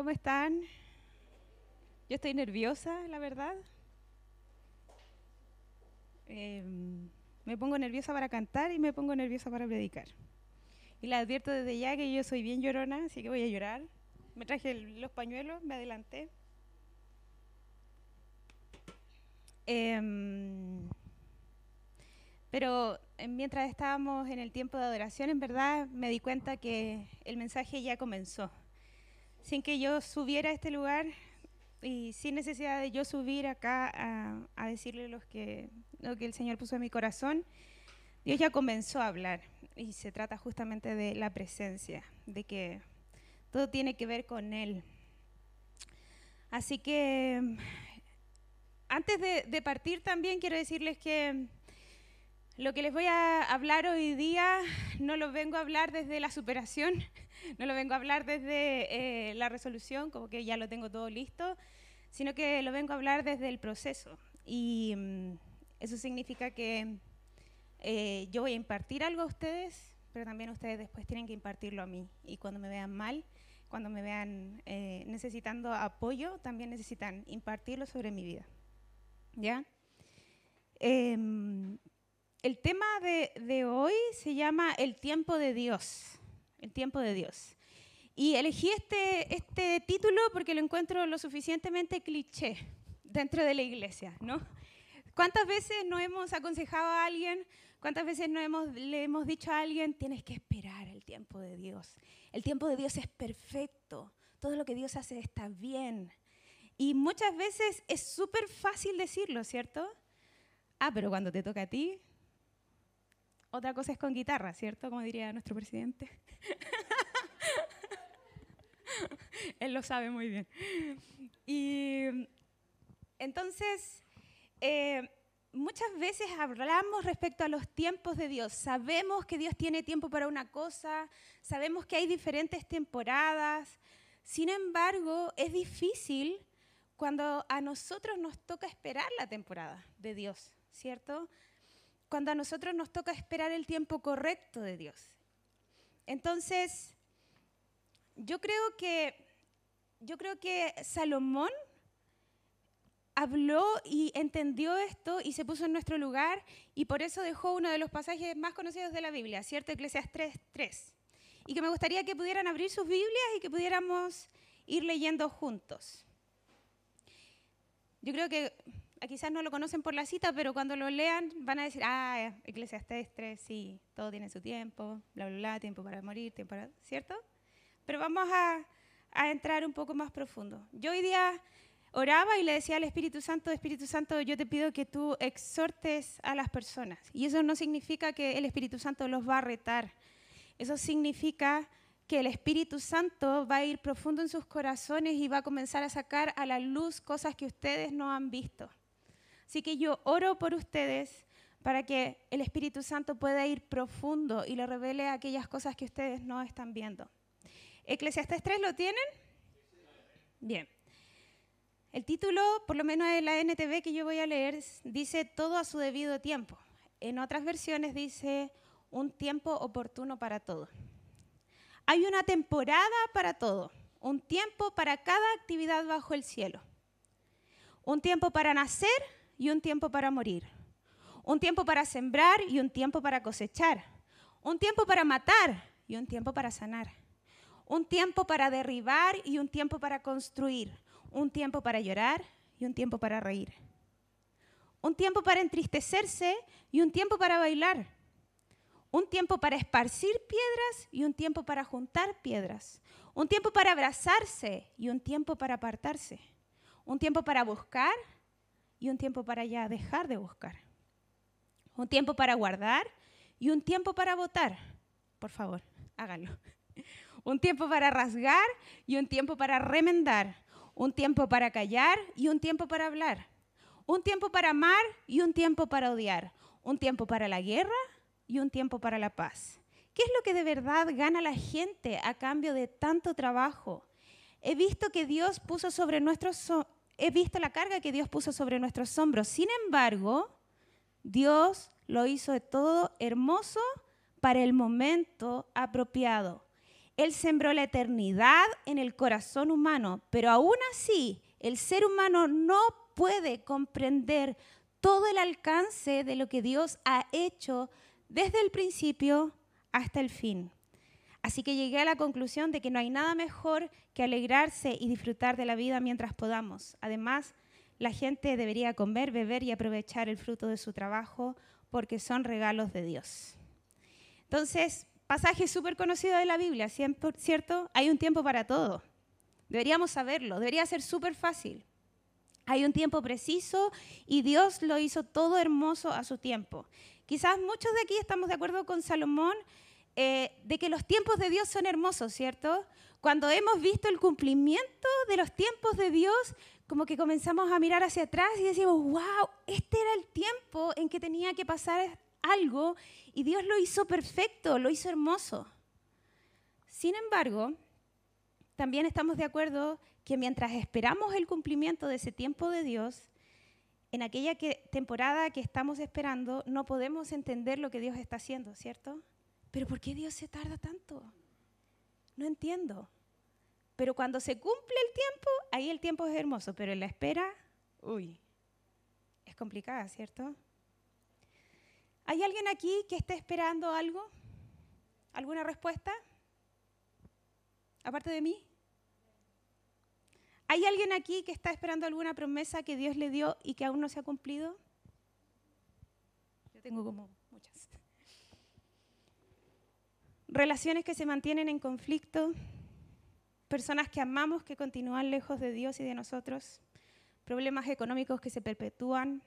¿Cómo están? Yo estoy nerviosa, la verdad. Em, me pongo nerviosa para cantar y me pongo nerviosa para predicar. Y la advierto desde ya que yo soy bien llorona, así que voy a llorar. Me traje los pañuelos, me adelanté. Em, pero eh, mientras estábamos en el tiempo de adoración, en verdad me di cuenta que el mensaje ya comenzó. Sin que yo subiera a este lugar y sin necesidad de yo subir acá a, decirle que, lo que el Señor puso en mi corazón, Dios ya comenzó a hablar. Y se trata justamente de la presencia, de que todo tiene que ver con Él. Así que antes de partir también quiero decirles que lo que les voy a hablar hoy día no lo vengo a hablar desde la superación, no lo vengo a hablar desde eh, la resolución, como que ya lo tengo todo listo, sino que lo vengo a hablar desde el proceso. Y mm, eso significa que eh, yo voy a impartir algo a ustedes, pero también ustedes después tienen que impartirlo a mí. Y cuando me vean mal, cuando me vean eh, necesitando apoyo, también necesitan impartirlo sobre mi vida. ¿Ya? El tema de, hoy se llama el tiempo de Dios, el tiempo de Dios. Y elegí este, este título porque lo encuentro lo suficientemente cliché dentro de la iglesia, ¿no? ¿Cuántas veces nos hemos aconsejado a alguien, cuántas veces no hemos, le hemos dicho a alguien, tienes que esperar el tiempo de Dios? El tiempo de Dios es perfecto, todo lo que Dios hace está bien. Y muchas veces es súper fácil decirlo, ¿cierto? Ah, pero cuando te toca a ti, otra cosa es con guitarra, ¿cierto? Como diría nuestro presidente. Él lo sabe muy bien. Y entonces, eh, muchas veces hablamos respecto a los tiempos de Dios. Sabemos que Dios tiene tiempo para una cosa, sabemos que hay diferentes temporadas. Sin embargo, es difícil cuando a nosotros nos toca esperar la temporada de Dios, ¿cierto? Cuando a nosotros nos toca esperar el tiempo correcto de Dios. Entonces, yo creo que, yo creo que Salomón habló y entendió esto y se puso en nuestro lugar y por eso dejó uno de los pasajes más conocidos de la Biblia, ¿cierto? Eclesiastes 3. Y que me gustaría que pudieran abrir sus Biblias y que pudiéramos ir leyendo juntos. Yo creo que quizás no lo conocen por la cita, pero cuando lo lean van a decir, ah, Eclesiastes 3, sí, todo tiene su tiempo, bla, bla, bla, tiempo para morir, tiempo para... ¿Cierto? Pero vamos a, a entrar un poco más profundo. Yo hoy día oraba y le decía al Espíritu Santo, Espíritu Santo, yo te pido que tú exhortes a las personas. Y eso no significa que el Espíritu Santo los va a retar. Eso significa que el Espíritu Santo va a ir profundo en sus corazones y va a comenzar a sacar a la luz cosas que ustedes no han visto. Así que yo oro por ustedes para que el Espíritu Santo pueda ir profundo y le revele aquellas cosas que ustedes no están viendo. Eclesiastes 3 lo tienen? Bien. El título, por lo menos de la NTV que yo voy a leer, dice todo a su debido tiempo. En otras versiones dice un tiempo oportuno para todo. Hay una temporada para todo, un tiempo para cada actividad bajo el cielo. Un tiempo para nacer y un tiempo para morir. Un tiempo para sembrar y un tiempo para cosechar. Un tiempo para matar y un tiempo para sanar. Un tiempo para derribar y un tiempo para construir un tiempo para llorar y un tiempo para reír. Un tiempo para entristecerse y un tiempo para bailar. Un tiempo para esparcir piedras y un tiempo para juntar piedras. Un tiempo para abrazarse y un tiempo para apartarse. Un tiempo para buscar y un tiempo para ya dejar de buscar. Un tiempo para guardar y un tiempo para votar. Por favor, háganlo. Un tiempo para rasgar y un tiempo para remendar un tiempo para callar y un tiempo para hablar, un tiempo para amar y un tiempo para odiar, un tiempo para la guerra y un tiempo para la paz. ¿Qué es lo que de verdad gana la gente a cambio de tanto trabajo? He visto que Dios puso sobre nuestros he visto la carga que Dios puso sobre nuestros hombros. Sin embargo, Dios lo hizo de todo hermoso para el momento apropiado. Él sembró la eternidad en el corazón humano, pero aún así el ser humano no puede comprender todo el alcance de lo que Dios ha hecho desde el principio hasta el fin. Así que llegué a la conclusión de que no hay nada mejor que alegrarse y disfrutar de la vida mientras podamos. Además, la gente debería comer, beber y aprovechar el fruto de su trabajo porque son regalos de Dios. Entonces, pasaje súper conocido de la Biblia, ¿cierto? Hay un tiempo para todo. Deberíamos saberlo, debería ser súper fácil. Hay un tiempo preciso y Dios lo hizo todo hermoso a su tiempo. Quizás muchos de aquí estamos de acuerdo con Salomón eh, de que los tiempos de Dios son hermosos, ¿cierto? Cuando hemos visto el cumplimiento de los tiempos de Dios, como que comenzamos a mirar hacia atrás y decimos, wow, este era el tiempo en que tenía que pasar algo y Dios lo hizo perfecto, lo hizo hermoso. Sin embargo, también estamos de acuerdo que mientras esperamos el cumplimiento de ese tiempo de Dios, en aquella temporada que estamos esperando, no podemos entender lo que Dios está haciendo, ¿cierto? Pero ¿por qué Dios se tarda tanto? No entiendo. Pero cuando se cumple el tiempo, ahí el tiempo es hermoso, pero en la espera, uy, es complicada, ¿cierto? ¿Hay alguien aquí que esté esperando algo? ¿Alguna respuesta? Aparte de mí. ¿Hay alguien aquí que está esperando alguna promesa que Dios le dio y que aún no se ha cumplido? Yo tengo como muchas. Relaciones que se mantienen en conflicto, personas que amamos que continúan lejos de Dios y de nosotros, problemas económicos que se perpetúan,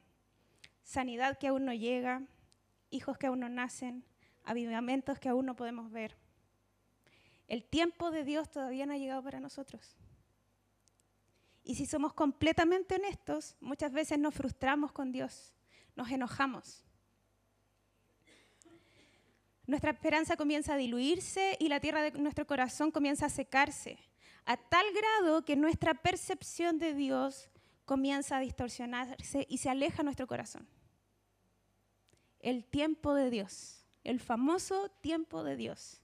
sanidad que aún no llega, hijos que aún no nacen, avivamientos que aún no podemos ver. El tiempo de Dios todavía no ha llegado para nosotros. Y si somos completamente honestos, muchas veces nos frustramos con Dios, nos enojamos. Nuestra esperanza comienza a diluirse y la tierra de nuestro corazón comienza a secarse, a tal grado que nuestra percepción de Dios comienza a distorsionarse y se aleja nuestro corazón. El tiempo de Dios, el famoso tiempo de Dios.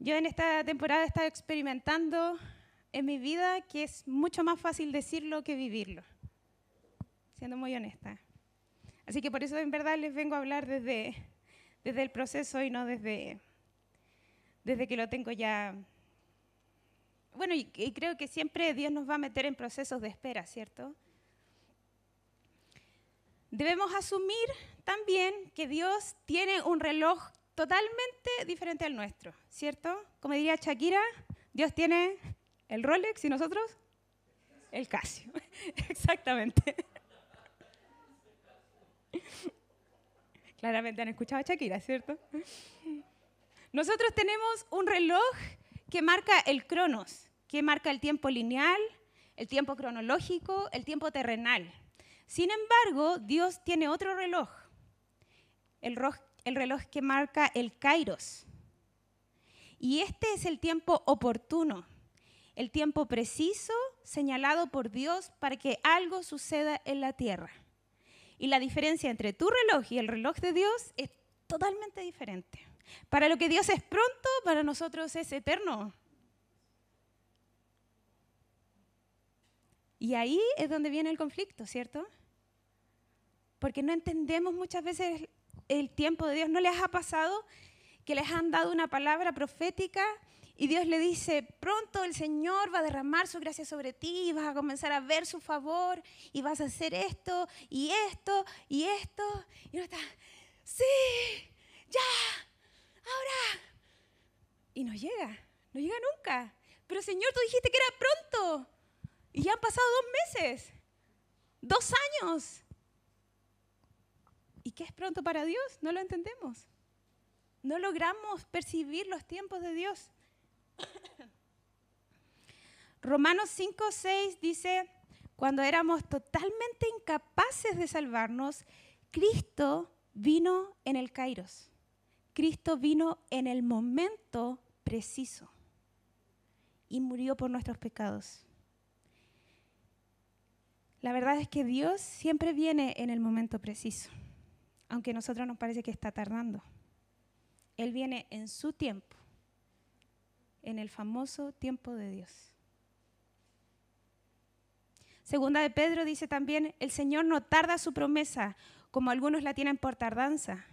Yo en esta temporada he estado experimentando en mi vida que es mucho más fácil decirlo que vivirlo, siendo muy honesta. Así que por eso en verdad les vengo a hablar desde, desde el proceso y no desde, desde que lo tengo ya. Bueno, y, y creo que siempre Dios nos va a meter en procesos de espera, ¿cierto? Debemos asumir también que Dios tiene un reloj totalmente diferente al nuestro, ¿cierto? Como diría Shakira, Dios tiene el Rolex y nosotros el Casio. Exactamente. Claramente han escuchado a Shakira, ¿cierto? Nosotros tenemos un reloj que marca el cronos, que marca el tiempo lineal, el tiempo cronológico, el tiempo terrenal. Sin embargo, Dios tiene otro reloj, el, el reloj que marca el kairos. Y este es el tiempo oportuno, el tiempo preciso señalado por Dios para que algo suceda en la tierra. Y la diferencia entre tu reloj y el reloj de Dios es totalmente diferente. Para lo que Dios es pronto, para nosotros es eterno. Y ahí es donde viene el conflicto, ¿cierto? Porque no entendemos muchas veces el tiempo de Dios. ¿No les ha pasado que les han dado una palabra profética y Dios le dice, pronto el Señor va a derramar su gracia sobre ti y vas a comenzar a ver su favor y vas a hacer esto y esto y esto. Y uno está, sí, ya, ahora. Y no llega, no llega nunca. Pero Señor, tú dijiste que era pronto. Y ya han pasado dos meses, dos años. ¿Y qué es pronto para Dios? No lo entendemos. No logramos percibir los tiempos de Dios. Romanos 5, 6 dice, cuando éramos totalmente incapaces de salvarnos, Cristo vino en el Kairos. Cristo vino en el momento preciso y murió por nuestros pecados. La verdad es que Dios siempre viene en el momento preciso, aunque a nosotros nos parece que está tardando. Él viene en su tiempo en el famoso tiempo de Dios. Segunda de Pedro dice también, el Señor no tarda su promesa, como algunos la tienen por tardanza.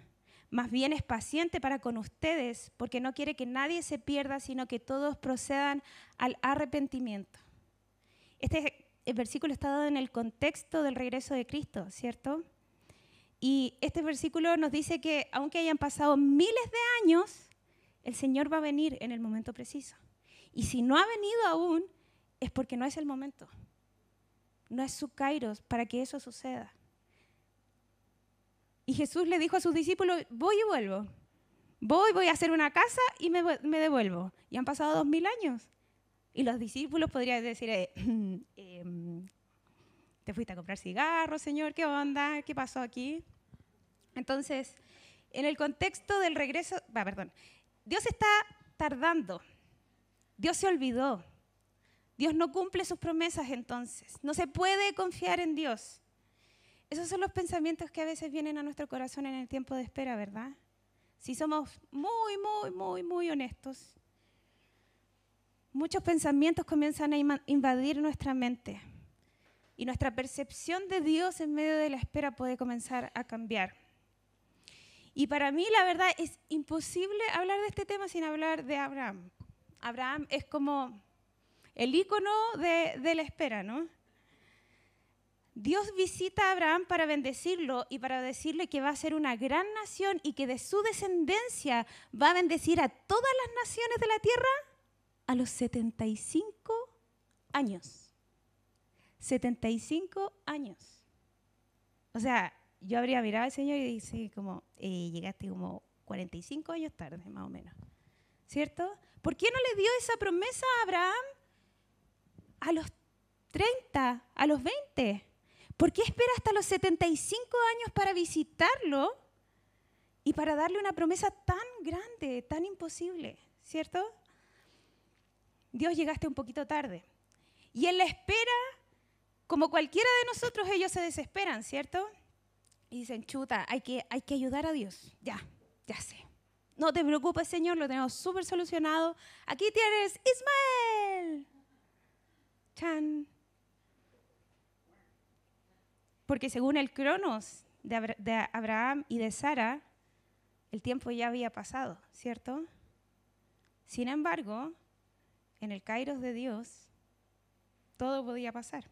Más bien es paciente para con ustedes, porque no quiere que nadie se pierda, sino que todos procedan al arrepentimiento. Este versículo está dado en el contexto del regreso de Cristo, ¿cierto? Y este versículo nos dice que aunque hayan pasado miles de años, el Señor va a venir en el momento preciso. Y si no ha venido aún, es porque no es el momento. No es su kairos para que eso suceda. Y Jesús le dijo a sus discípulos, voy y vuelvo. Voy, voy a hacer una casa y me, devuelvo. Y han pasado dos mil años. Y los discípulos podrían decir, eh, em, te fuiste a comprar cigarros, Señor, ¿qué onda? ¿Qué pasó aquí? Entonces, en el contexto del regreso, va, perdón, Dios está tardando. Dios se olvidó. Dios no cumple sus promesas entonces. No se puede confiar en Dios. Esos son los pensamientos que a veces vienen a nuestro corazón en el tiempo de espera, ¿verdad? Si somos muy, muy, muy, muy honestos, muchos pensamientos comienzan a invadir nuestra mente y nuestra percepción de Dios en medio de la espera puede comenzar a cambiar. Y para mí la verdad es imposible hablar de este tema sin hablar de Abraham. Abraham es como el icono de, la espera, ¿no? Dios visita a Abraham para bendecirlo y para decirle que va a ser una gran nación y que de su descendencia va a bendecir a todas las naciones de la tierra a los 75 años. 75 años. O sea, yo habría mirado al Señor y dice como, eh, llegaste como 45 años tarde, más o menos. ¿Cierto? ¿Por qué no le dio esa promesa a Abraham a los 30, a los 20? ¿Por qué espera hasta los 75 años para visitarlo y para darle una promesa tan grande, tan imposible? ¿Cierto? Dios llegaste un poquito tarde. Y en la espera, como cualquiera de nosotros, ellos se desesperan, ¿cierto? Y dicen, chuta, hay que, hay que ayudar a Dios. Ya, ya sé. No te preocupes, Señor, lo tenemos súper solucionado. Aquí tienes Ismael. Chan. Porque según el cronos de, de Abraham y de Sara, el tiempo ya había pasado, ¿cierto? Sin embargo, en el Kairos de Dios, todo podía pasar.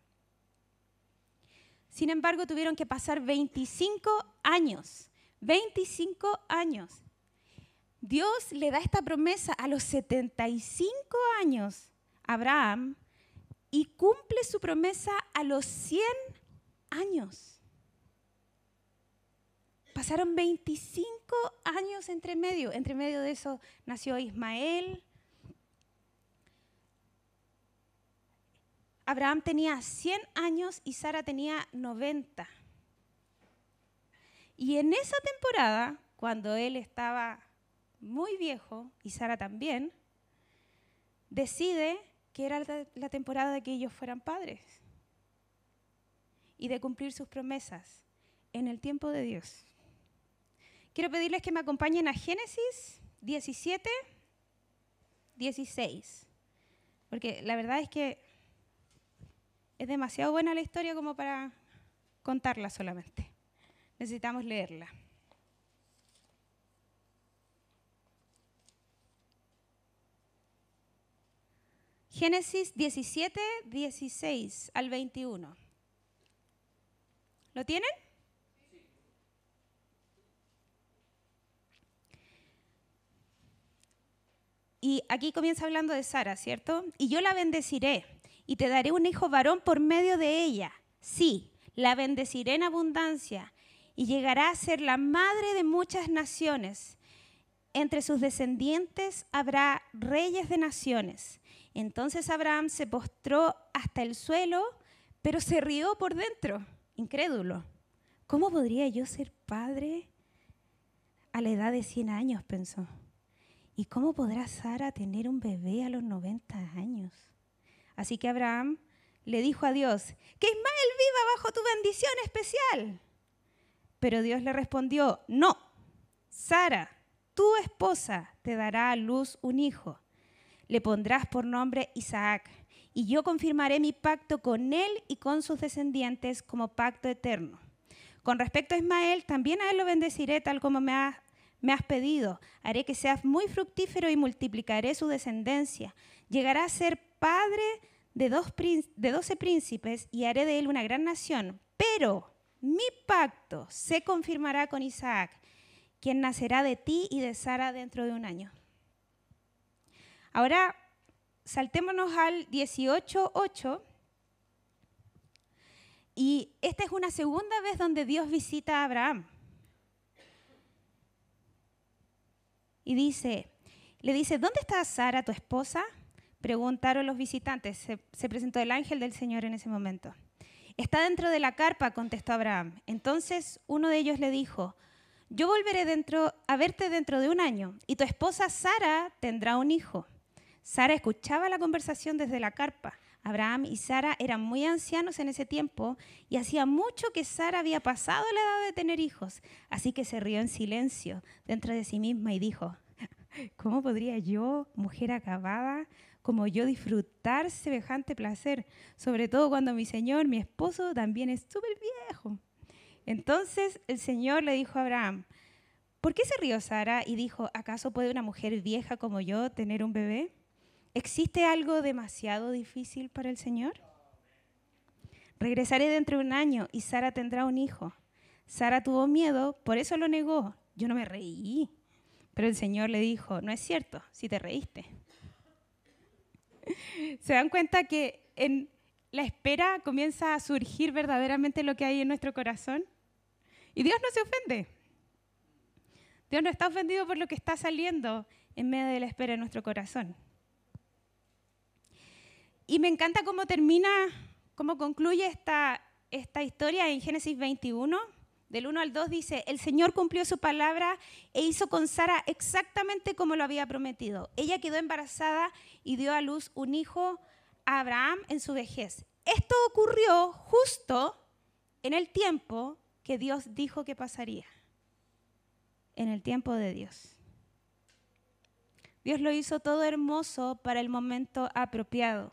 Sin embargo, tuvieron que pasar 25 años, 25 años. Dios le da esta promesa a los 75 años a Abraham y cumple su promesa a los 100 años. Pasaron 25 años entre medio. Entre medio de eso nació Ismael, Abraham tenía 100 años y Sara tenía 90. Y en esa temporada, cuando él estaba muy viejo y Sara también, decide que era la temporada de que ellos fueran padres y de cumplir sus promesas en el tiempo de Dios. Quiero pedirles que me acompañen a Génesis 17, 16, porque la verdad es que es demasiado buena la historia como para contarla solamente. Necesitamos leerla. Génesis 17, 16 al 21. ¿Lo tienen? Y aquí comienza hablando de Sara, ¿cierto? Y yo la bendeciré y te daré un hijo varón por medio de ella. Sí, la bendeciré en abundancia y llegará a ser la madre de muchas naciones. Entre sus descendientes habrá reyes de naciones. Entonces Abraham se postró hasta el suelo, pero se rió por dentro, incrédulo. ¿Cómo podría yo ser padre a la edad de 100 años? pensó. ¿Y cómo podrá Sara tener un bebé a los 90 años? Así que Abraham le dijo a Dios, que Ismael viva bajo tu bendición especial. Pero Dios le respondió, no, Sara, tu esposa, te dará a luz un hijo. le pondrás por nombre Isaac, y yo confirmaré mi pacto con él y con sus descendientes como pacto eterno. Con respecto a Ismael, también a él lo bendeciré tal como me has, pedido. Haré que seas muy fructífero y multiplicaré su descendencia. Llegará a ser padre de, doce príncipes y haré de él una gran nación. Pero mi pacto se confirmará con Isaac, quien nacerá de ti y de Sara dentro de un año. Ahora, saltémonos al 18.8. Y esta es una segunda vez donde Dios visita a Abraham. Y dice, le dice, ¿dónde está Sara, tu esposa? Preguntaron los visitantes. Se, se, presentó el ángel del Señor en ese momento. Está dentro de la carpa, contestó Abraham. Entonces uno de ellos le dijo, yo volveré dentro, a verte dentro de un año y tu esposa Sara tendrá un hijo. Sara escuchaba la conversación desde la carpa. Abraham y Sara eran muy ancianos en ese tiempo y hacía mucho que Sara había pasado la edad de tener hijos. Así que se rió en silencio dentro de sí misma y dijo, ¿cómo podría yo, mujer acabada, como yo disfrutar semejante placer? Sobre todo cuando mi señor, mi esposo, también es súper viejo. Entonces el Señor le dijo a Abraham, ¿por qué se rió Sara y dijo, ¿acaso puede una mujer vieja como yo tener un bebé? ¿Existe algo demasiado difícil para el Señor? Regresaré dentro de un año y Sara tendrá un hijo. Sara tuvo miedo, por eso lo negó. Yo no me reí. Pero el Señor le dijo, no es cierto, si te reíste. ¿Se dan cuenta que en la espera comienza a surgir verdaderamente lo que hay en nuestro corazón? Y Dios no se ofende. Dios no está ofendido por lo que está saliendo en medio de la espera en nuestro corazón. Y me encanta cómo termina, cómo concluye esta, esta historia en Génesis 21. Del 1 al 2 dice, el Señor cumplió su palabra e hizo con Sara exactamente como lo había prometido. Ella quedó embarazada y dio a luz un hijo a Abraham en su vejez. Esto ocurrió justo en el tiempo que Dios dijo que pasaría. En el tiempo de Dios. Dios lo hizo todo hermoso para el momento apropiado.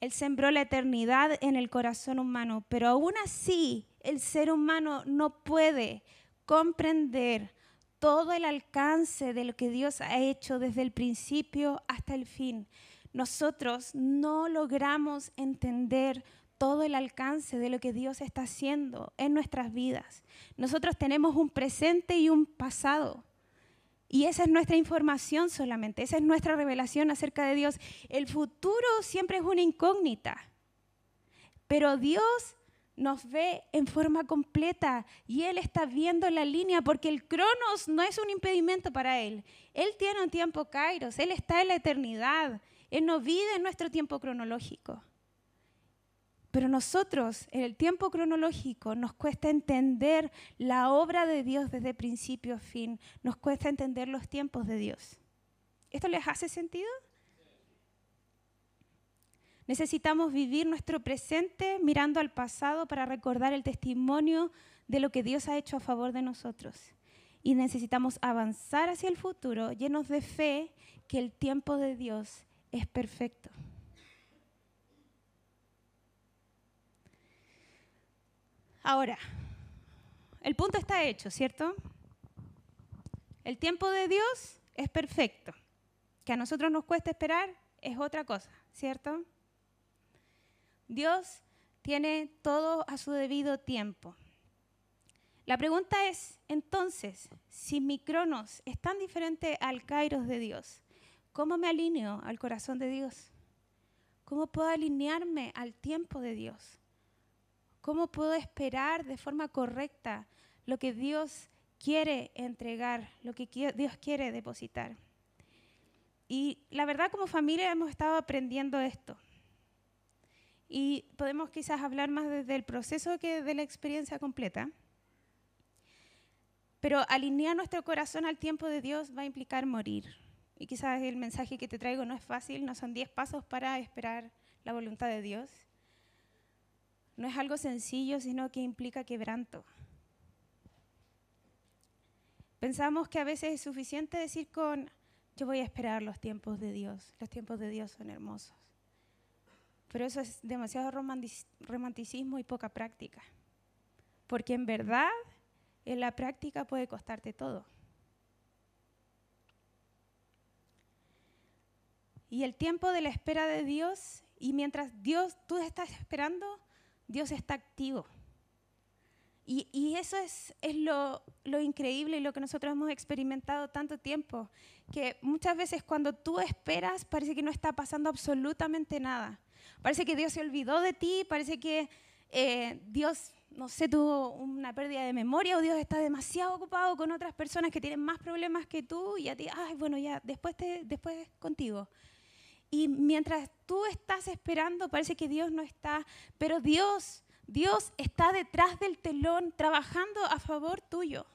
Él sembró la eternidad en el corazón humano, pero aún así el ser humano no puede comprender todo el alcance de lo que Dios ha hecho desde el principio hasta el fin. Nosotros no logramos entender todo el alcance de lo que Dios está haciendo en nuestras vidas. Nosotros tenemos un presente y un pasado. Y esa es nuestra información solamente, esa es nuestra revelación acerca de Dios. El futuro siempre es una incógnita, pero Dios nos ve en forma completa y Él está viendo la línea porque el cronos no es un impedimento para Él. Él tiene un tiempo kairos, Él está en la eternidad, Él no vive en nuestro tiempo cronológico. Pero nosotros, en el tiempo cronológico, nos cuesta entender la obra de Dios desde principio a fin. Nos cuesta entender los tiempos de Dios. ¿Esto les hace sentido? Necesitamos vivir nuestro presente mirando al pasado para recordar el testimonio de lo que Dios ha hecho a favor de nosotros. Y necesitamos avanzar hacia el futuro llenos de fe que el tiempo de Dios es perfecto. Ahora, el punto está hecho, ¿cierto? El tiempo de Dios es perfecto. Que a nosotros nos cuesta esperar es otra cosa, ¿cierto? Dios tiene todo a su debido tiempo. La pregunta es, entonces, si mi cronos es tan diferente al kairos de Dios, ¿cómo me alineo al corazón de Dios? ¿Cómo puedo alinearme al tiempo de Dios? ¿Cómo puedo esperar de forma correcta lo que Dios quiere entregar, lo que Dios quiere depositar? Y la verdad como familia hemos estado aprendiendo esto. Y podemos quizás hablar más desde el proceso que de la experiencia completa. Pero alinear nuestro corazón al tiempo de Dios va a implicar morir. Y quizás el mensaje que te traigo no es fácil, no son 10 pasos para esperar la voluntad de Dios no es algo sencillo, sino que implica quebranto. Pensamos que a veces es suficiente decir con yo voy a esperar los tiempos de Dios. Los tiempos de Dios son hermosos. Pero eso es demasiado romanticismo y poca práctica. Porque en verdad, en la práctica puede costarte todo. Y el tiempo de la espera de Dios, y mientras Dios, tú estás esperando, Dios está activo. Y, eso es, es lo, lo, increíble y lo que nosotros hemos experimentado tanto tiempo, que muchas veces cuando tú esperas parece que no está pasando absolutamente nada. Parece que Dios se olvidó de ti, parece que eh, Dios, no sé, tuvo una pérdida de memoria o Dios está demasiado ocupado con otras personas que tienen más problemas que tú y a ti, ay, bueno, ya, después, te, después contigo. Y mientras tú estás esperando, parece que Dios no está, pero Dios, Dios está detrás del telón trabajando a favor tuyo.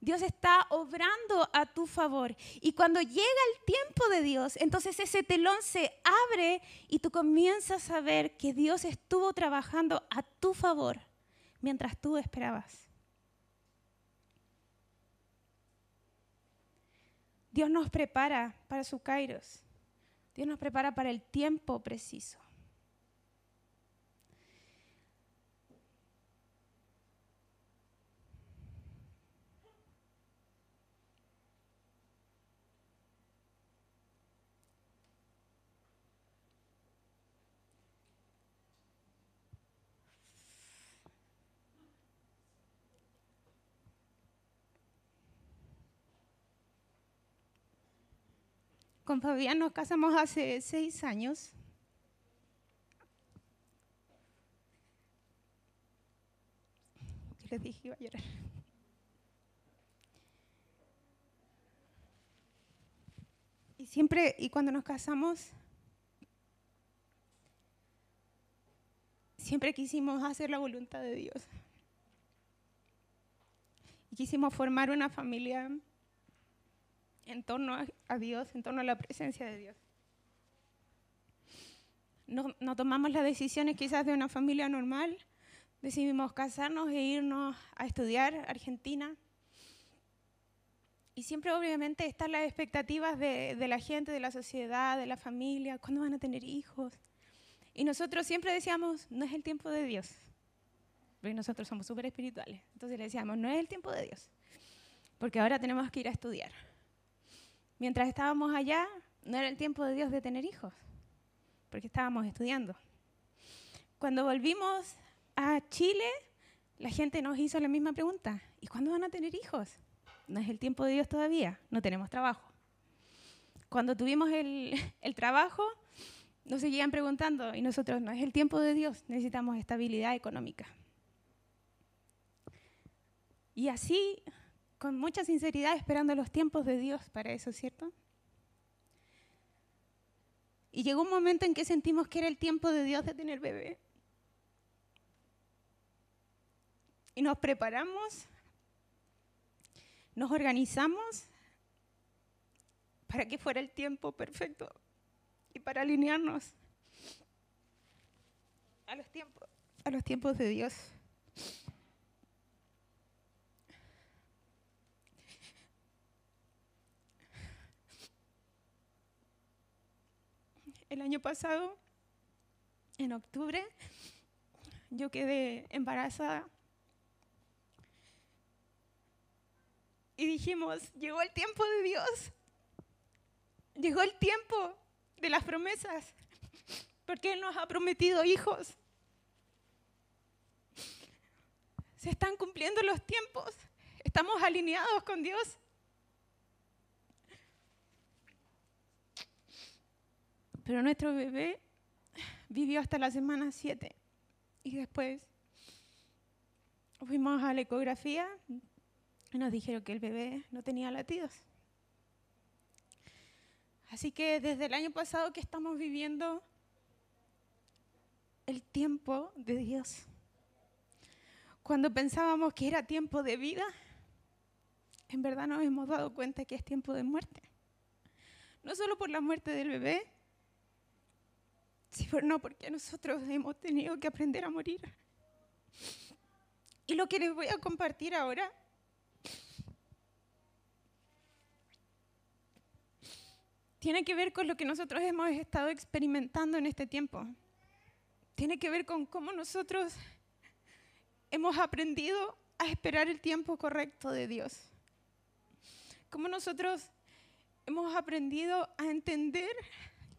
Dios está obrando a tu favor. Y cuando llega el tiempo de Dios, entonces ese telón se abre y tú comienzas a ver que Dios estuvo trabajando a tu favor mientras tú esperabas. Dios nos prepara para su kairos. Dios nos prepara para el tiempo preciso. Con Fabián nos casamos hace seis años. Les dije iba a llorar. Y siempre, y cuando nos casamos, siempre quisimos hacer la voluntad de Dios. Y quisimos formar una familia en torno a Dios, en torno a la presencia de Dios. No, no, tomamos las decisiones quizás de una familia normal, decidimos casarnos e irnos a estudiar a Argentina. Y siempre obviamente están las expectativas de, de, la gente, de la sociedad, de la familia, cuándo van a tener hijos. Y nosotros siempre decíamos, no es el tiempo de Dios. Porque nosotros somos súper espirituales. Entonces le decíamos, no es el tiempo de Dios. Porque ahora tenemos que ir a estudiar mientras estábamos allá, no era el tiempo de Dios de tener hijos, porque estábamos estudiando. Cuando volvimos a Chile, la gente nos hizo la misma pregunta, ¿y cuándo van a tener hijos? No es el tiempo de Dios todavía, no tenemos trabajo. Cuando tuvimos el, el trabajo, nos seguían preguntando, y nosotros, no es el tiempo de Dios, necesitamos estabilidad económica. Y así con mucha sinceridad esperando los tiempos de Dios para eso, ¿cierto? Y llegó un momento en que sentimos que era el tiempo de Dios de tener bebé. Y nos preparamos, nos organizamos para que fuera el tiempo perfecto y para alinearnos a los tiempos, a los tiempos de Dios. El año pasado, en octubre, yo quedé embarazada. Y dijimos, llegó el tiempo de Dios. Llegó el tiempo de las promesas. Porque Él nos ha prometido hijos. Se están cumpliendo los tiempos. Estamos alineados con Dios. Pero nuestro bebé vivió hasta la semana 7 y después fuimos a la ecografía y nos dijeron que el bebé no tenía latidos. Así que desde el año pasado que estamos viviendo el tiempo de Dios. Cuando pensábamos que era tiempo de vida, en verdad nos hemos dado cuenta que es tiempo de muerte. No solo por la muerte del bebé, Sí, pero no, porque nosotros hemos tenido que aprender a morir. Y lo que les voy a compartir ahora tiene que ver con lo que nosotros hemos estado experimentando en este tiempo. Tiene que ver con cómo nosotros hemos aprendido a esperar el tiempo correcto de Dios. Cómo nosotros hemos aprendido a entender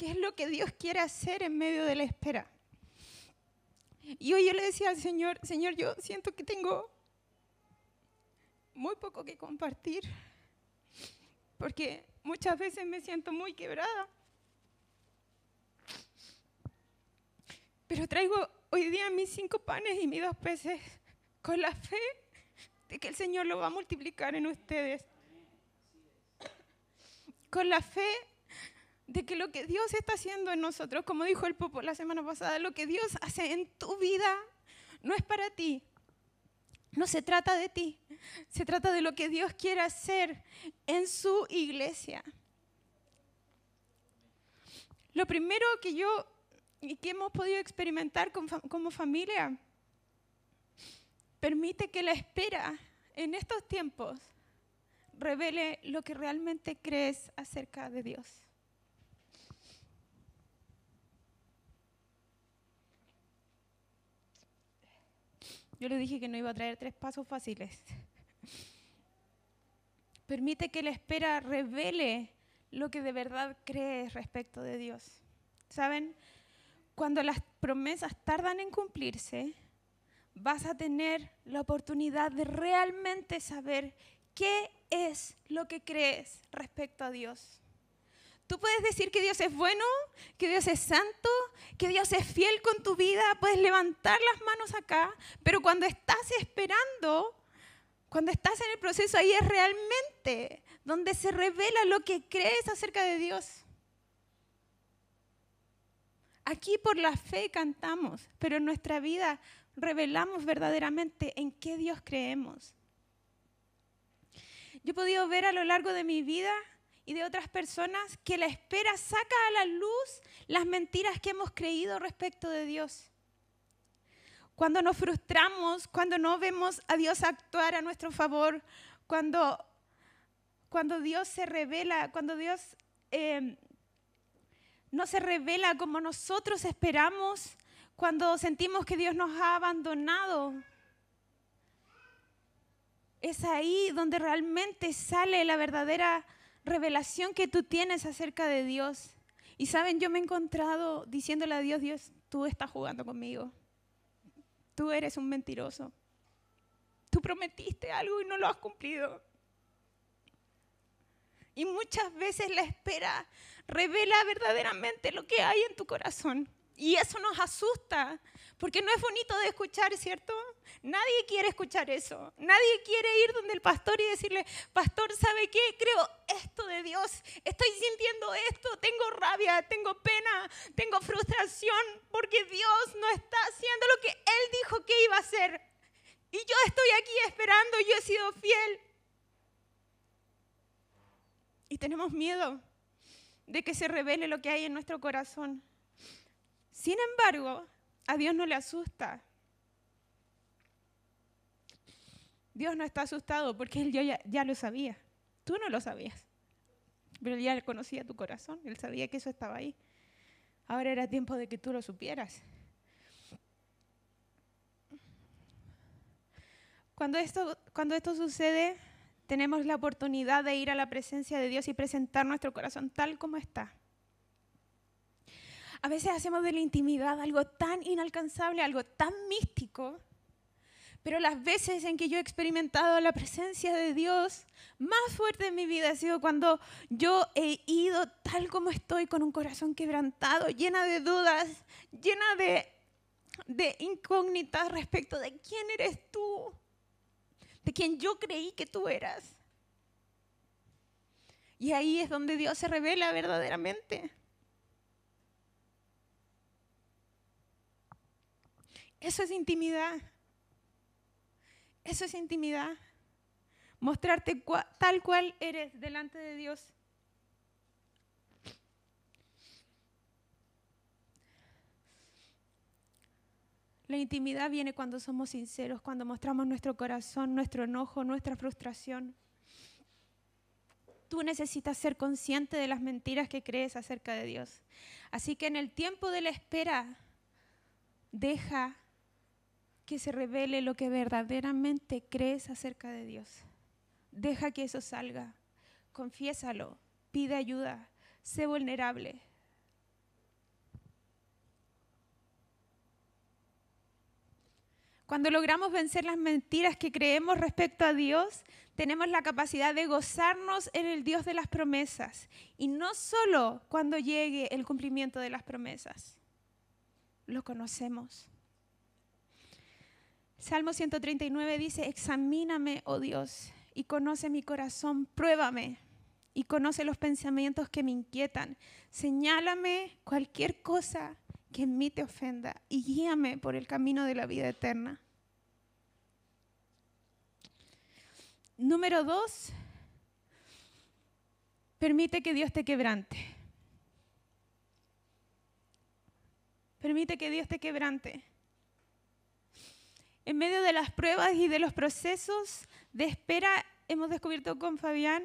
qué es lo que Dios quiere hacer en medio de la espera. Y hoy yo le decía al Señor, Señor, yo siento que tengo muy poco que compartir, porque muchas veces me siento muy quebrada. Pero traigo hoy día mis cinco panes y mis dos peces con la fe de que el Señor lo va a multiplicar en ustedes. Con la fe de que lo que Dios está haciendo en nosotros, como dijo el Popo la semana pasada, lo que Dios hace en tu vida no es para ti. No se trata de ti, se trata de lo que Dios quiere hacer en su iglesia. Lo primero que yo y que hemos podido experimentar como familia permite que la espera en estos tiempos revele lo que realmente crees acerca de Dios. Yo le dije que no iba a traer tres pasos fáciles. Permite que la espera revele lo que de verdad crees respecto de Dios. ¿Saben? Cuando las promesas tardan en cumplirse, vas a tener la oportunidad de realmente saber qué es lo que crees respecto a Dios. Tú puedes decir que Dios es bueno, que Dios es santo, que Dios es fiel con tu vida, puedes levantar las manos acá, pero cuando estás esperando, cuando estás en el proceso, ahí es realmente donde se revela lo que crees acerca de Dios. Aquí por la fe cantamos, pero en nuestra vida revelamos verdaderamente en qué Dios creemos. Yo he podido ver a lo largo de mi vida y de otras personas que la espera saca a la luz las mentiras que hemos creído respecto de Dios. Cuando nos frustramos, cuando no vemos a Dios actuar a nuestro favor, cuando, cuando Dios se revela, cuando Dios eh, no se revela como nosotros esperamos, cuando sentimos que Dios nos ha abandonado. Es ahí donde realmente sale la verdadera revelación que tú tienes acerca de Dios. Y saben, yo me he encontrado diciéndole a Dios, Dios, tú estás jugando conmigo. Tú eres un mentiroso. Tú prometiste algo y no lo has cumplido. Y muchas veces la espera revela verdaderamente lo que hay en tu corazón. Y eso nos asusta, porque no es bonito de escuchar, ¿cierto? Nadie quiere escuchar eso. Nadie quiere ir donde el pastor y decirle, pastor, ¿sabe qué? Creo esto de Dios. Estoy sintiendo esto. Tengo rabia, tengo pena, tengo frustración, porque Dios no está haciendo lo que Él dijo que iba a hacer. Y yo estoy aquí esperando, yo he sido fiel. Y tenemos miedo de que se revele lo que hay en nuestro corazón. Sin embargo, a Dios no le asusta. Dios no está asustado porque Él ya, lo sabía. Tú no lo sabías. Pero Él ya conocía tu corazón. Él sabía que eso estaba ahí. Ahora era tiempo de que tú lo supieras. Cuando esto, cuando esto sucede, tenemos la oportunidad de ir a la presencia de Dios y presentar nuestro corazón tal como está. A veces hacemos de la intimidad algo tan inalcanzable, algo tan místico, pero las veces en que yo he experimentado la presencia de Dios más fuerte en mi vida ha sido cuando yo he ido tal como estoy, con un corazón quebrantado, llena de dudas, llena de, incógnitas respecto de quién eres tú, de quien yo creí que tú eras. Y ahí es donde Dios se revela verdaderamente. Eso es intimidad. Eso es intimidad. Mostrarte tal cual eres delante de Dios. La intimidad viene cuando somos sinceros, cuando mostramos nuestro corazón, nuestro enojo, nuestra frustración. tú necesitas ser consciente de las mentiras que crees acerca de Dios. Así que en el tiempo de la espera, deja que se revele lo que verdaderamente crees acerca de Dios. Deja que eso salga. Confiésalo. Pide ayuda. Sé vulnerable. Cuando logramos vencer las mentiras que creemos respecto a Dios, tenemos la capacidad de gozarnos en el Dios de las promesas. Y no solo cuando llegue el cumplimiento de las promesas. Lo conocemos. Salmo 139 dice, examíname, oh Dios, y conoce mi corazón, pruébame y conoce los pensamientos que me inquietan. Señálame cualquier cosa que en mí te ofenda y guíame por el camino de la vida eterna. Número dos, permite que Dios te quebrante. Permite que Dios te quebrante. En medio de las pruebas y de los procesos de espera, hemos descubierto con Fabián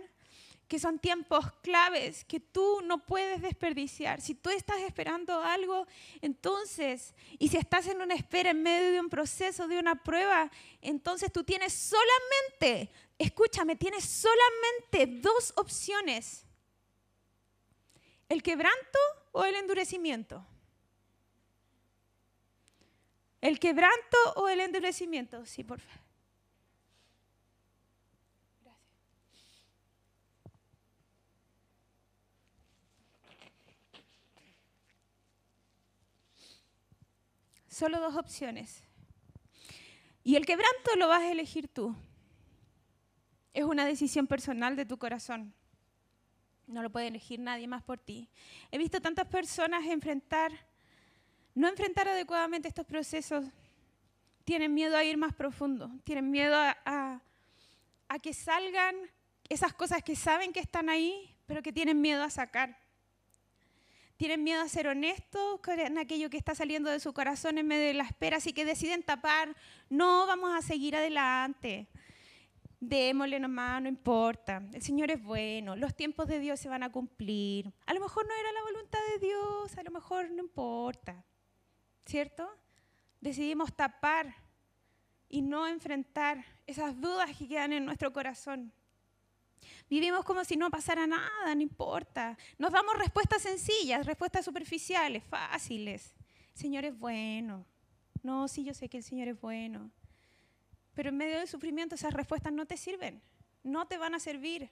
que son tiempos claves que tú no puedes desperdiciar. Si tú estás esperando algo, entonces, y si estás en una espera en medio de un proceso, de una prueba, entonces tú tienes solamente, escúchame, tienes solamente dos opciones. El quebranto o el endurecimiento. ¿El quebranto o el endurecimiento? Sí, por favor. Solo dos opciones. Y el quebranto lo vas a elegir tú. Es una decisión personal de tu corazón. No lo puede elegir nadie más por ti. He visto tantas personas enfrentar, no enfrentar adecuadamente estos procesos. Tienen miedo a ir más profundo. Tienen miedo a, que salgan esas cosas que saben que están ahí, pero que tienen miedo a sacar tienen miedo a ser honestos con aquello que está saliendo de su corazón en medio de la espera, así que deciden tapar, no vamos a seguir adelante. Démosle nomás, no importa. El Señor es bueno, los tiempos de Dios se van a cumplir. A lo mejor no era la voluntad de Dios, a lo mejor no importa. ¿Cierto? Decidimos tapar y no enfrentar esas dudas que quedan en nuestro corazón. Vivimos como si no pasara nada, no importa. Nos damos respuestas sencillas, respuestas superficiales, fáciles. El Señor es bueno. No, sí, yo sé que el Señor es bueno. Pero en medio del sufrimiento esas respuestas no te sirven, no te van a servir.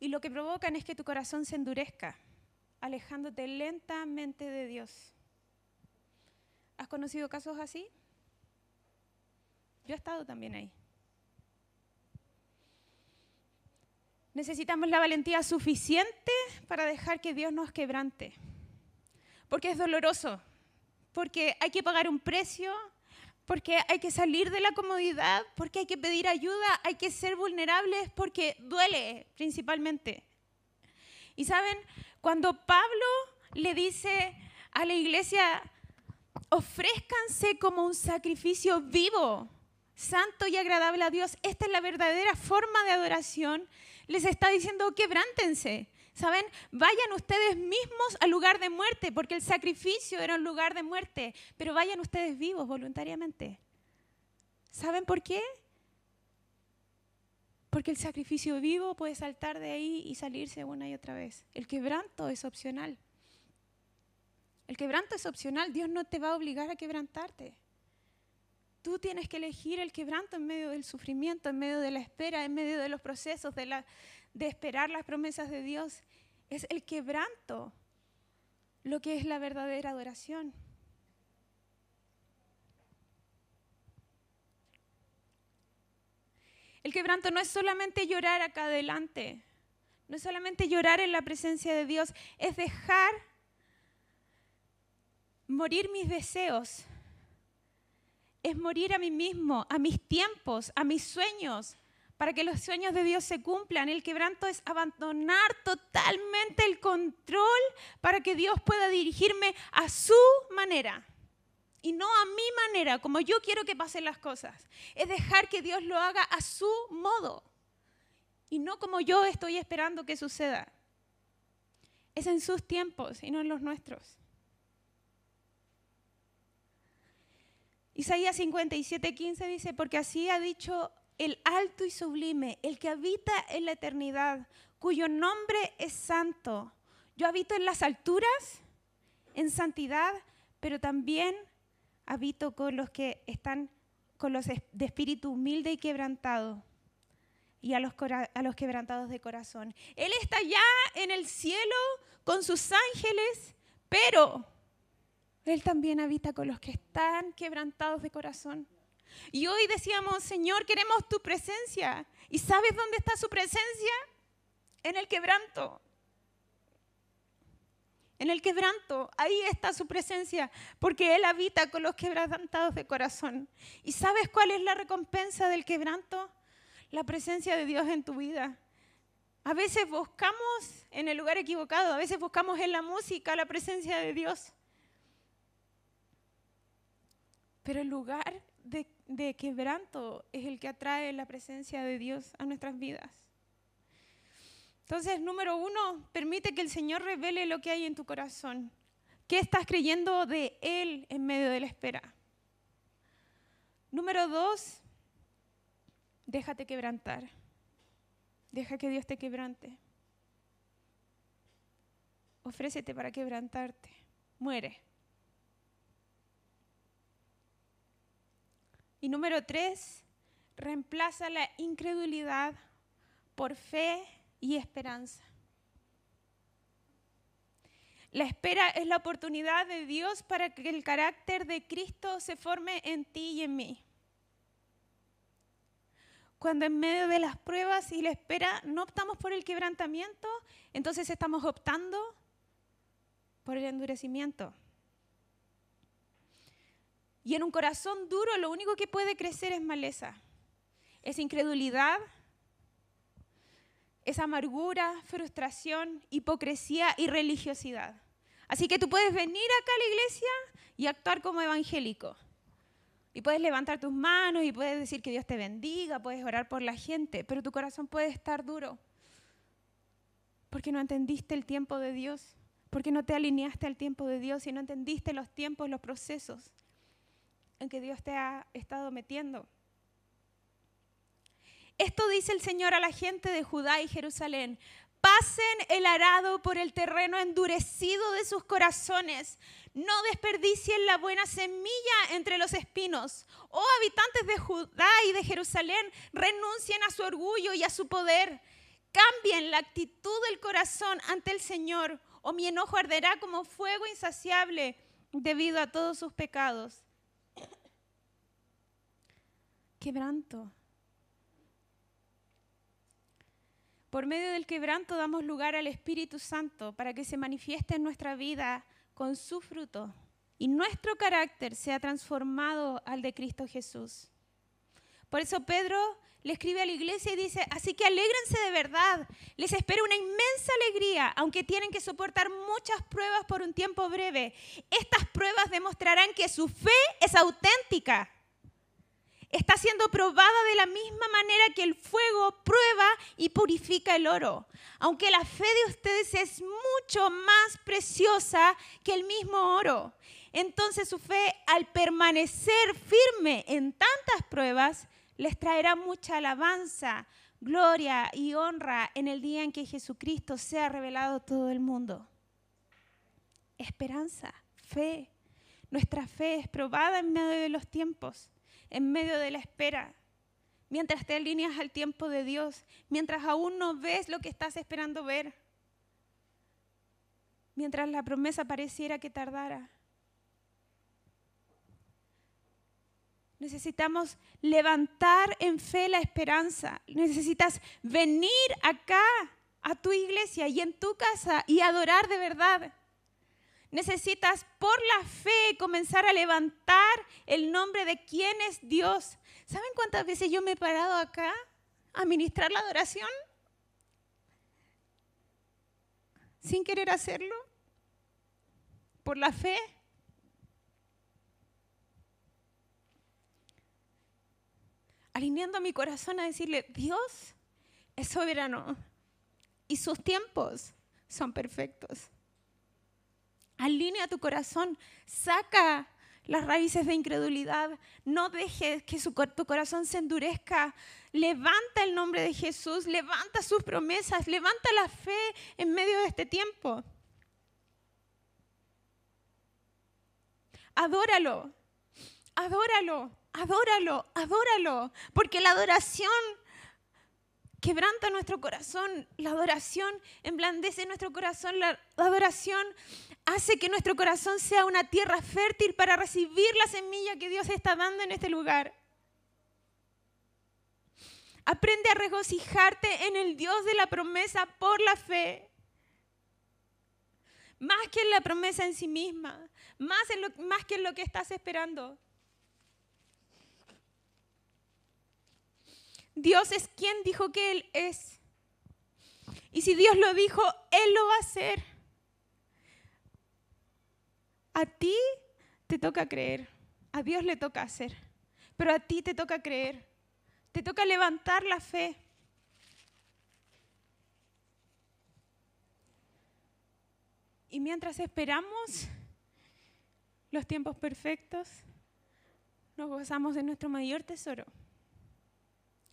Y lo que provocan es que tu corazón se endurezca, alejándote lentamente de Dios. ¿Has conocido casos así? Yo he estado también ahí. Necesitamos la valentía suficiente para dejar que Dios nos quebrante. Porque es doloroso, porque hay que pagar un precio, porque hay que salir de la comodidad, porque hay que pedir ayuda, hay que ser vulnerables, porque duele principalmente. Y saben, cuando Pablo le dice a la iglesia, ofrézcanse como un sacrificio vivo, santo y agradable a Dios, esta es la verdadera forma de adoración, les está diciendo quebrántense. ¿Saben? Vayan ustedes mismos al lugar de muerte, porque el sacrificio era un lugar de muerte, pero vayan ustedes vivos voluntariamente. ¿Saben por qué? Porque el sacrificio vivo puede saltar de ahí y salirse una y otra vez. El quebranto es opcional. El quebranto es opcional. Dios no te va a obligar a quebrantarte. Tú tienes que elegir el quebranto en medio del sufrimiento, en medio de la espera, en medio de los procesos, de, de esperar las promesas de Dios. Es el quebranto lo que es la verdadera adoración. El quebranto no es solamente llorar acá adelante, no es solamente llorar en la presencia de Dios, es dejar morir mis deseos, es morir a mí mismo, a mis tiempos, a mis sueños, para que los sueños de Dios se cumplan. El quebranto es abandonar totalmente el control para que Dios pueda dirigirme a su manera y no a mi manera, como yo quiero que pasen las cosas. Es dejar que Dios lo haga a su modo. y no como yo estoy esperando que suceda. Es en sus tiempos y no en los nuestros. Isaías 57, 15 dice, porque así ha dicho el alto y sublime, el que habita en la eternidad, cuyo nombre es santo. Yo habito en las alturas, en santidad, pero también habito con los que están con los de espíritu humilde y quebrantado y a los, a los quebrantados de corazón. Él está ya en el cielo con sus ángeles, pero Él también habita con los que están quebrantados de corazón. Y hoy decíamos, Señor, queremos tu presencia. ¿Y sabes dónde está su presencia? En el quebranto. En el quebranto, ahí está su presencia, porque Él habita con los quebrantados de corazón. ¿Y sabes cuál es la recompensa del quebranto? La presencia de Dios en tu vida. A veces buscamos en el lugar equivocado, a veces buscamos en la música la presencia de Dios. Pero el lugar de, quebranto es el que atrae la presencia de Dios a nuestras vidas. Entonces, número uno, permite que el Señor revele lo que hay en tu corazón. ¿Qué estás creyendo de Él en medio de la espera? Número dos, déjate quebrantar. Deja que Dios te quebrante. Ofrécete para quebrantarte. Muere. Y número tres, reemplaza la incredulidad por fe y esperanza. La espera es la oportunidad de Dios para que el carácter de Cristo se forme en ti y en mí. Cuando en medio de las pruebas y la espera no optamos por el quebrantamiento, entonces estamos optando por el endurecimiento. Y en un corazón duro lo único que puede crecer es maleza, es incredulidad, es amargura, frustración, hipocresía y religiosidad. Así que tú puedes venir acá a la iglesia y actuar como evangélico. Y puedes levantar tus manos y puedes decir que Dios te bendiga, puedes orar por la gente, pero tu corazón puede estar duro porque no entendiste el tiempo de Dios, porque no te alineaste al tiempo de Dios y no entendiste los tiempos, los procesos en que Dios te ha estado metiendo. Esto dice el Señor a la gente de Judá y Jerusalén. Pasen el arado por el terreno endurecido de sus corazones. No desperdicien la buena semilla entre los espinos. Oh habitantes de Judá y de Jerusalén, renuncien a su orgullo y a su poder. Cambien la actitud del corazón ante el Señor, o mi enojo arderá como fuego insaciable debido a todos sus pecados. Quebranto Por medio del quebranto damos lugar al Espíritu Santo para que se manifieste en nuestra vida con su fruto y nuestro carácter sea transformado al de Cristo Jesús. Por eso Pedro le escribe a la iglesia y dice, así que alégrense de verdad, les espera una inmensa alegría, aunque tienen que soportar muchas pruebas por un tiempo breve. Estas pruebas demostrarán que su fe es auténtica está siendo probada de la misma manera que el fuego prueba y purifica el oro. Aunque la fe de ustedes es mucho más preciosa que el mismo oro. Entonces su fe, al permanecer firme en tantas pruebas, les traerá mucha alabanza, gloria y honra en el día en que Jesucristo sea revelado a todo el mundo. Esperanza, fe. Nuestra fe es probada en medio de los tiempos en medio de la espera, mientras te alineas al tiempo de Dios, mientras aún no ves lo que estás esperando ver, mientras la promesa pareciera que tardara. Necesitamos levantar en fe la esperanza. Necesitas venir acá a tu iglesia y en tu casa y adorar de verdad. Necesitas por la fe comenzar a levantar el nombre de quién es Dios. ¿Saben cuántas veces yo me he parado acá a ministrar la adoración? Sin querer hacerlo. Por la fe. Alineando mi corazón a decirle, Dios, es soberano y sus tiempos son perfectos. Alinea tu corazón, saca las raíces de incredulidad, no dejes que tu corazón se endurezca. Levanta el nombre de Jesús, levanta sus promesas, levanta la fe en medio de este tiempo. Adóralo, adóralo, adóralo, adóralo, porque la adoración quebranta nuestro corazón, la adoración emblandece nuestro corazón, la adoración hace que nuestro corazón sea una tierra fértil para recibir la semilla que Dios está dando en este lugar. Aprende a regocijarte en el Dios de la promesa por la fe. Más que en la promesa en sí misma, más, más que en lo que estás esperando. Dios es quien dijo que Él es. Y si Dios lo dijo, Él lo va a hacer. A ti te toca creer, a Dios le toca hacer, pero a ti te toca creer, te toca levantar la fe. Y mientras esperamos los tiempos perfectos, nos gozamos de nuestro mayor tesoro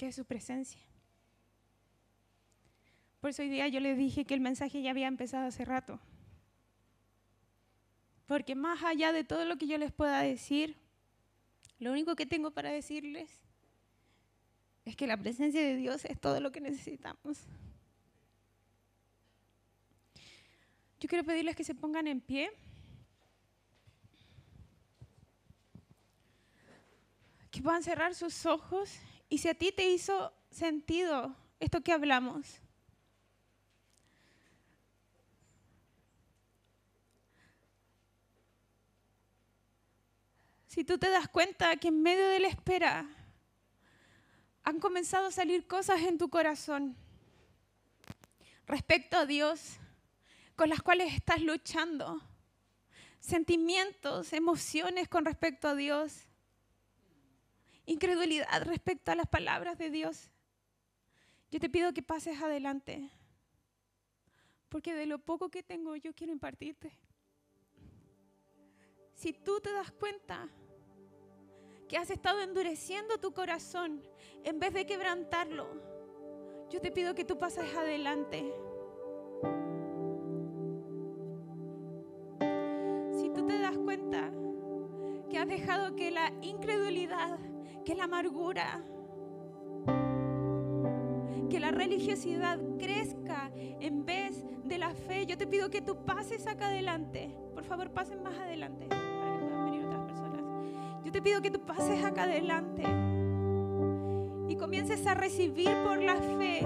que es su presencia. Por eso hoy día yo les dije que el mensaje ya había empezado hace rato. Porque más allá de todo lo que yo les pueda decir, lo único que tengo para decirles es que la presencia de Dios es todo lo que necesitamos. Yo quiero pedirles que se pongan en pie. Que puedan cerrar sus ojos y si a ti te hizo sentido esto que hablamos, si tú te das cuenta que en medio de la espera han comenzado a salir cosas en tu corazón respecto a Dios con las cuales estás luchando, sentimientos, emociones con respecto a Dios, incredulidad respecto a las palabras de Dios, yo te pido que pases adelante, porque de lo poco que tengo yo quiero impartirte. Si tú te das cuenta que has estado endureciendo tu corazón en vez de quebrantarlo, yo te pido que tú pases adelante. Si tú te das cuenta que has dejado que la incredulidad que la amargura, que la religiosidad crezca en vez de la fe. Yo te pido que tú pases acá adelante. Por favor, pasen más adelante Te pido que tú pases acá adelante y comiences a recibir por la fe